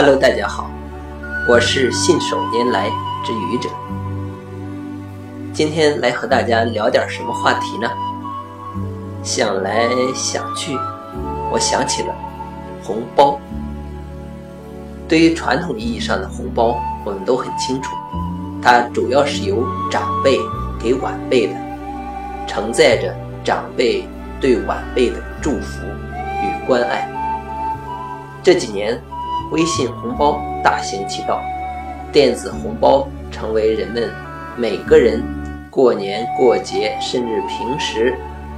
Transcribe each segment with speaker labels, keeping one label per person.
Speaker 1: Hello，大家好，我是信手拈来之愚者。今天来和大家聊点什么话题呢？想来想去，我想起了红包。对于传统意义上的红包，我们都很清楚，它主要是由长辈给晚辈的，承载着长辈对晚辈的祝福与关爱。这几年。微信红包大行其道，电子红包成为人们每个人过年过节甚至平时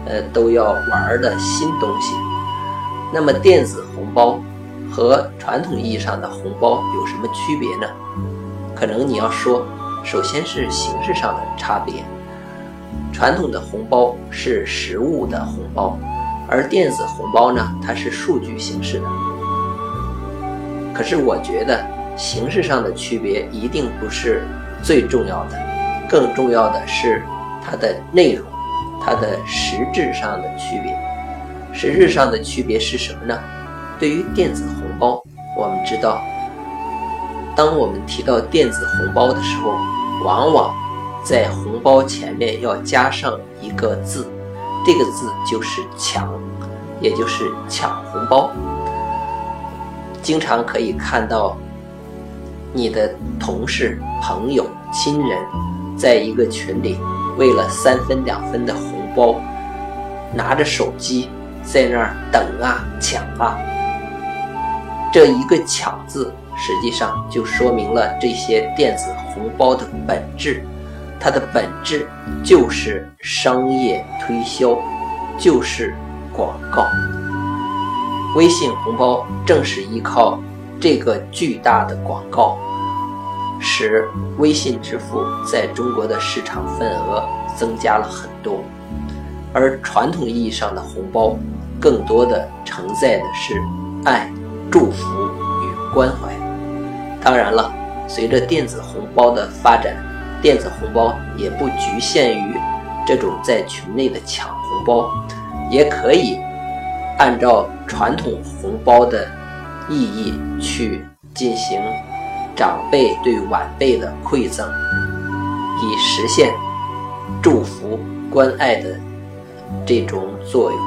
Speaker 1: 呃都要玩的新东西。那么电子红包和传统意义上的红包有什么区别呢？可能你要说，首先是形式上的差别。传统的红包是实物的红包，而电子红包呢，它是数据形式的。可是我觉得形式上的区别一定不是最重要的，更重要的是它的内容，它的实质上的区别。实质上的区别是什么呢？对于电子红包，我们知道，当我们提到电子红包的时候，往往在红包前面要加上一个字，这个字就是“抢”，也就是抢红包。经常可以看到，你的同事、朋友、亲人，在一个群里，为了三分两分的红包，拿着手机在那儿等啊抢啊。这一个“抢”字，实际上就说明了这些电子红包的本质，它的本质就是商业推销，就是广告。微信红包正是依靠这个巨大的广告，使微信支付在中国的市场份额增加了很多。而传统意义上的红包，更多的承载的是爱、祝福与关怀。当然了，随着电子红包的发展，电子红包也不局限于这种在群内的抢红包，也可以。按照传统红包的意义去进行长辈对晚辈的馈赠，以实现祝福关爱的这种作用。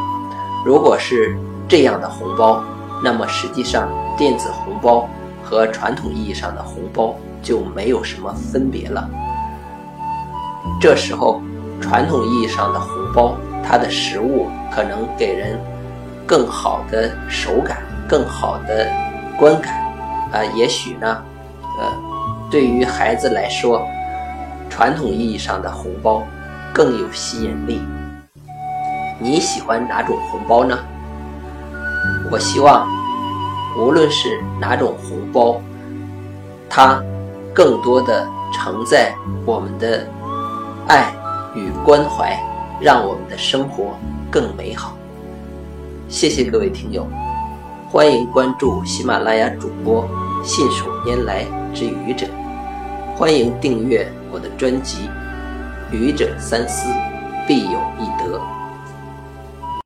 Speaker 1: 如果是这样的红包，那么实际上电子红包和传统意义上的红包就没有什么分别了。这时候，传统意义上的红包，它的实物可能给人。更好的手感，更好的观感，啊，也许呢，呃，对于孩子来说，传统意义上的红包更有吸引力。你喜欢哪种红包呢？我希望，无论是哪种红包，它更多的承载我们的爱与关怀，让我们的生活更美好。谢谢各位听友，欢迎关注喜马拉雅主播信手拈来之愚者，欢迎订阅我的专辑《愚者三思，必有一》。